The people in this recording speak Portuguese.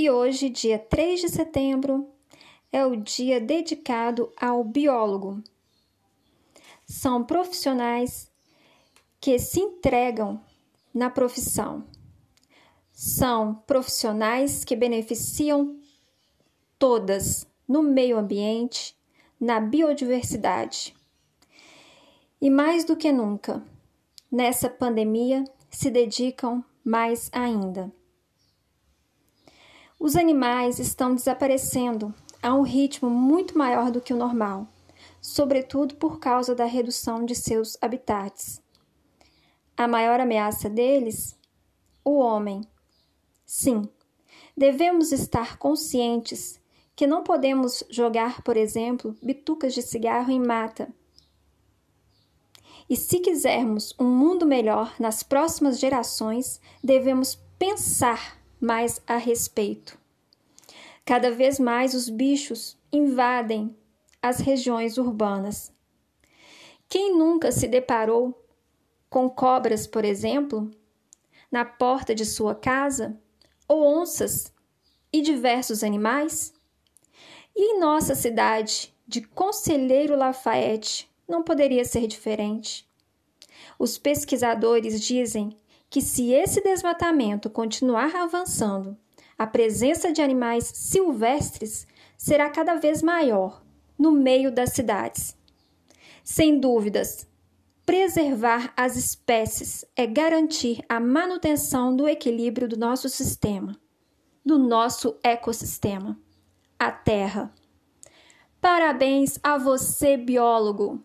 E hoje, dia 3 de setembro, é o dia dedicado ao biólogo. São profissionais que se entregam na profissão. São profissionais que beneficiam todas no meio ambiente, na biodiversidade. E mais do que nunca, nessa pandemia, se dedicam mais ainda. Os animais estão desaparecendo a um ritmo muito maior do que o normal, sobretudo por causa da redução de seus habitats. A maior ameaça deles? O homem. Sim, devemos estar conscientes que não podemos jogar, por exemplo, bitucas de cigarro em mata. E se quisermos um mundo melhor nas próximas gerações, devemos pensar mais a respeito. Cada vez mais os bichos invadem as regiões urbanas. Quem nunca se deparou com cobras, por exemplo, na porta de sua casa, ou onças e diversos animais? E em nossa cidade de Conselheiro Lafayette não poderia ser diferente. Os pesquisadores dizem que se esse desmatamento continuar avançando, a presença de animais silvestres será cada vez maior no meio das cidades. Sem dúvidas, preservar as espécies é garantir a manutenção do equilíbrio do nosso sistema, do nosso ecossistema a Terra. Parabéns a você, biólogo!